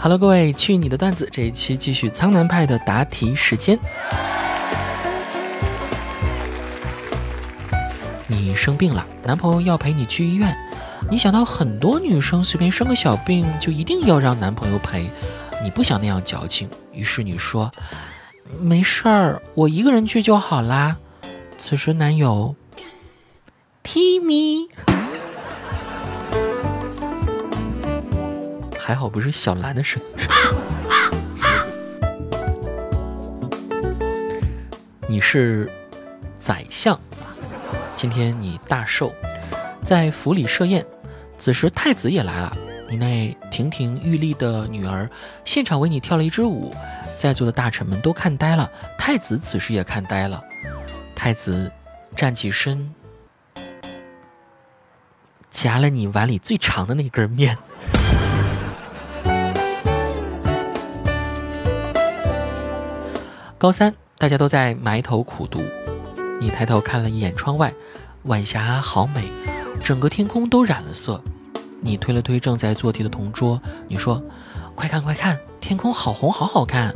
Hello，各位，去你的段子！这一期继续苍南派的答题时间。你生病了，男朋友要陪你去医院，你想到很多女生随便生个小病就一定要让男朋友陪，你不想那样矫情，于是你说没事儿，我一个人去就好啦。此时男友，Timmy。还好不是小兰的声音。你是宰相，今天你大寿，在府里设宴，此时太子也来了。你那亭亭玉立的女儿现场为你跳了一支舞，在座的大臣们都看呆了，太子此时也看呆了。太子站起身，夹了你碗里最长的那根面。高三，大家都在埋头苦读。你抬头看了一眼窗外，晚霞好美，整个天空都染了色。你推了推正在做题的同桌，你说：“快看快看，天空好红，好好看。”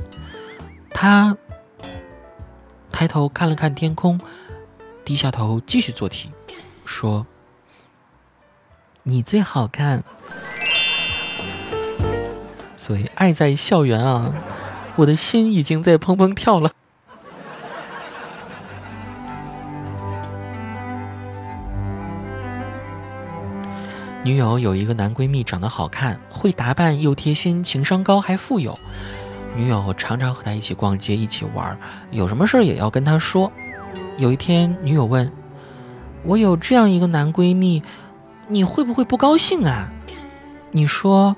他抬头看了看天空，低下头继续做题，说：“你最好看。”所以，爱在校园啊。我的心已经在砰砰跳了。女友有一个男闺蜜，长得好看，会打扮，又贴心，情商高，还富有。女友常常和他一起逛街，一起玩，有什么事也要跟他说。有一天，女友问：“我有这样一个男闺蜜，你会不会不高兴啊？”你说：“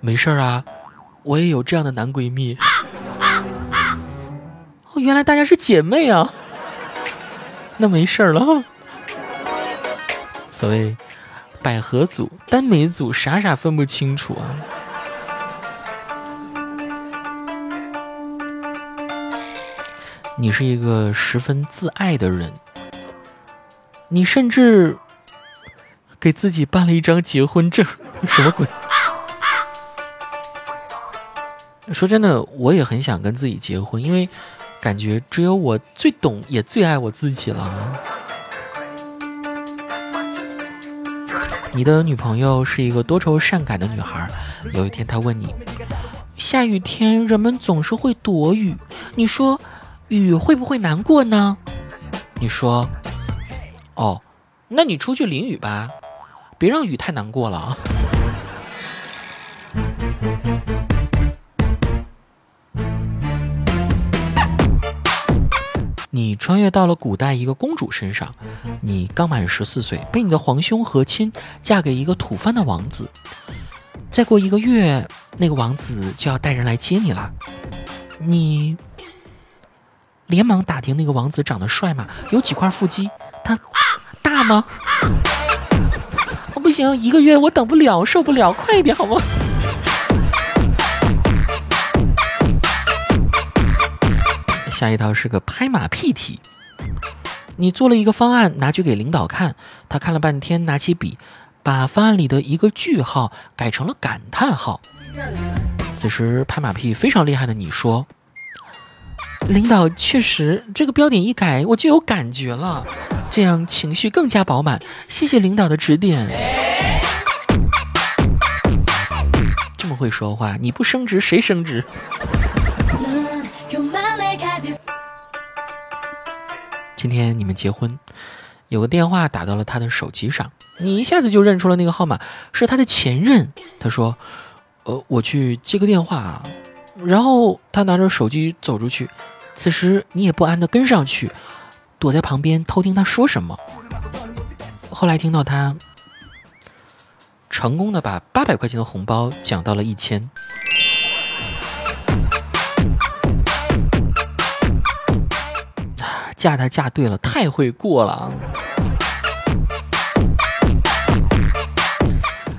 没事儿啊。”我也有这样的男闺蜜，哦，原来大家是姐妹啊，那没事儿了。所谓百合组、耽美组，傻傻分不清楚啊。你是一个十分自爱的人，你甚至给自己办了一张结婚证，什么鬼？说真的，我也很想跟自己结婚，因为感觉只有我最懂，也最爱我自己了。你的女朋友是一个多愁善感的女孩，有一天她问你：下雨天人们总是会躲雨，你说雨会不会难过呢？你说：哦，那你出去淋雨吧，别让雨太难过了啊。穿越到了古代一个公主身上，你刚满十四岁，被你的皇兄和亲，嫁给一个土藩的王子。再过一个月，那个王子就要带人来接你了。你连忙打听那个王子长得帅吗？有几块腹肌？他大吗？不行，一个月我等不了，受不了，快一点好吗？下一道是个拍马屁题，你做了一个方案拿去给领导看，他看了半天，拿起笔，把方案里的一个句号改成了感叹号。此时拍马屁非常厉害的你说：“领导确实，这个标点一改，我就有感觉了，这样情绪更加饱满。谢谢领导的指点。”这么会说话，你不升职谁升职？今天你们结婚，有个电话打到了他的手机上，你一下子就认出了那个号码是他的前任。他说：“呃，我去接个电话。”啊。”然后他拿着手机走出去，此时你也不安的跟上去，躲在旁边偷听他说什么。后来听到他成功的把八百块钱的红包讲到了一千。嫁他嫁对了，太会过了！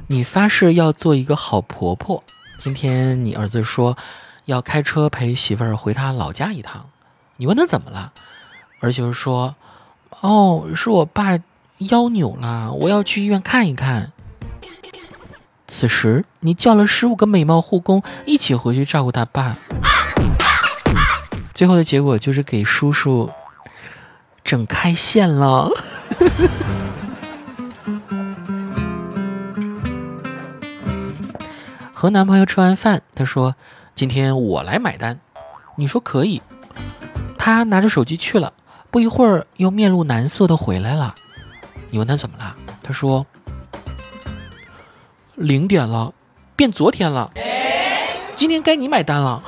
你发誓要做一个好婆婆。今天你儿子说要开车陪媳妇儿回他老家一趟，你问他怎么了？儿媳妇说：“哦，是我爸腰扭了，我要去医院看一看。此时，你叫了十五个美貌护工一起回去照顾他爸，最后的结果就是给叔叔整开线了。和男朋友吃完饭，他说：“今天我来买单。”你说可以。他拿着手机去了，不一会儿又面露难色的回来了。你问他怎么了？他说：“零点了，变昨天了。今天该你买单了。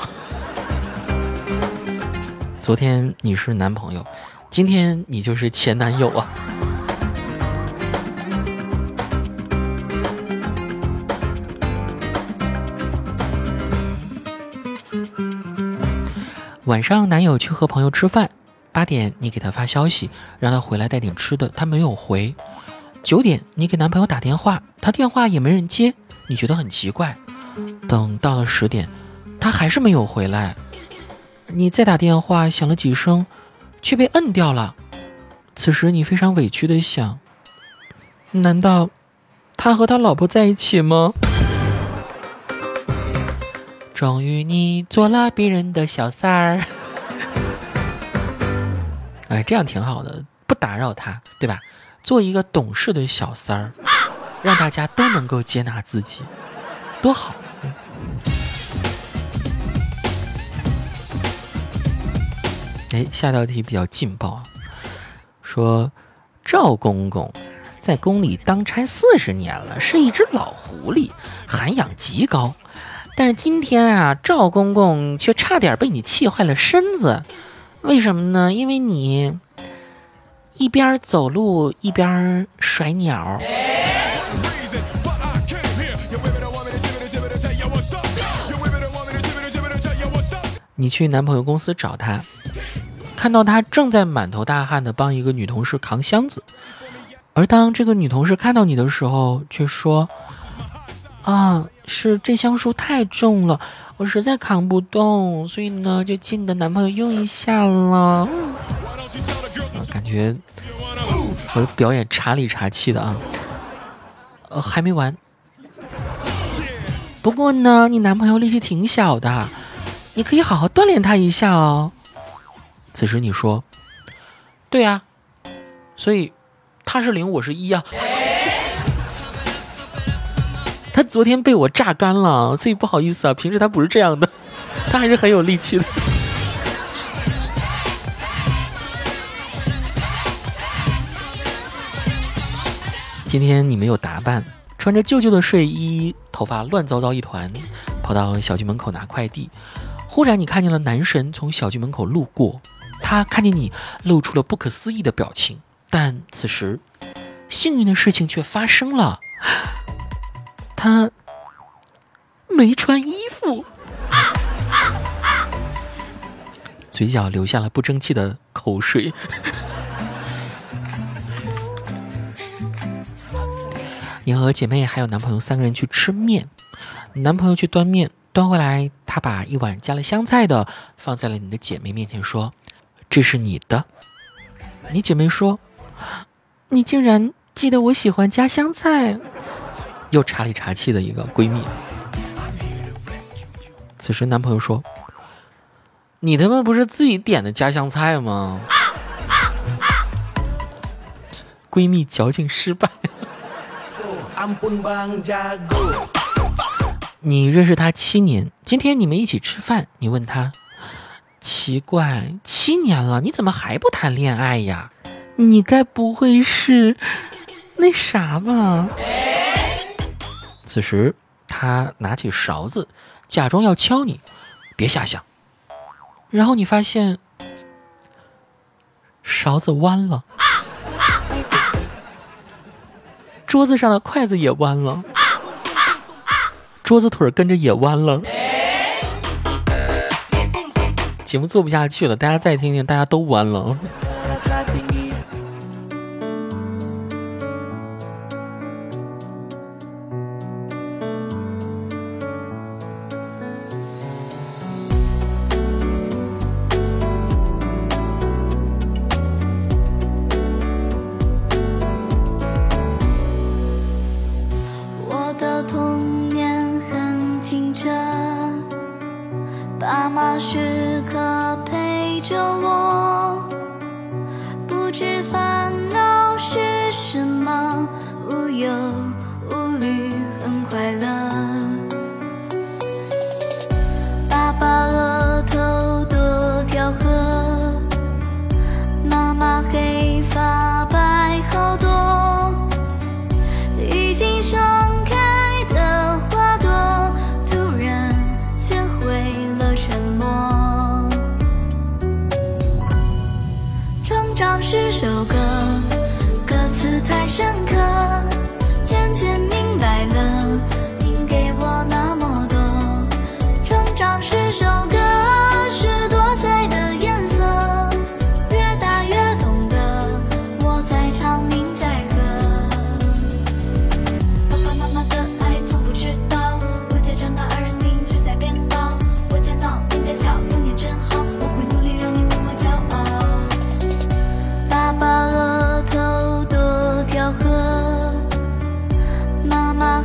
昨天你是男朋友，今天你就是前男友啊。”晚上，男友去和朋友吃饭，八点你给他发消息，让他回来带点吃的，他没有回。九点你给男朋友打电话，他电话也没人接，你觉得很奇怪。等到了十点，他还是没有回来，你再打电话响了几声，却被摁掉了。此时你非常委屈的想：难道他和他老婆在一起吗？终于你做了别人的小三儿，哎，这样挺好的，不打扰他，对吧？做一个懂事的小三儿，让大家都能够接纳自己，多好。哎，下道题比较劲爆啊，说赵公公在宫里当差四十年了，是一只老狐狸，涵养极高。但是今天啊，赵公公却差点被你气坏了身子，为什么呢？因为你一边走路一边甩鸟。你去男朋友公司找他，看到他正在满头大汗的帮一个女同事扛箱子，而当这个女同事看到你的时候，却说：“啊。”是这箱书太重了，我实在扛不动，所以呢就借你的男朋友用一下了。感觉我表演查理查气的啊，呃还没完。不过呢，你男朋友力气挺小的，你可以好好锻炼他一下哦。此时你说，对呀，所以他是零，我是一呀。他昨天被我榨干了，所以不好意思啊。平时他不是这样的，他还是很有力气的。今天你没有打扮，穿着旧旧的睡衣，头发乱糟糟一团，跑到小区门口拿快递。忽然，你看见了男神从小区门口路过，他看见你，露出了不可思议的表情。但此时，幸运的事情却发生了。他没穿衣服，嘴角流下了不争气的口水。你和姐妹还有男朋友三个人去吃面，男朋友去端面，端回来，他把一碗加了香菜的放在了你的姐妹面前，说：“这是你的。”你姐妹说：“你竟然记得我喜欢加香菜。”又查里查气的一个闺蜜。此时男朋友说：“你他妈不是自己点的家乡菜吗？”闺蜜矫情失败。你认识他七年，今天你们一起吃饭，你问他：“奇怪，七年了，你怎么还不谈恋爱呀？你该不会是那啥吧？”此时，他拿起勺子，假装要敲你，别瞎想。然后你发现，勺子弯了，桌子上的筷子也弯了，桌子腿跟着也弯了。节目做不下去了，大家再听听，大家都弯了。妈妈时刻陪着我。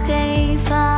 黑发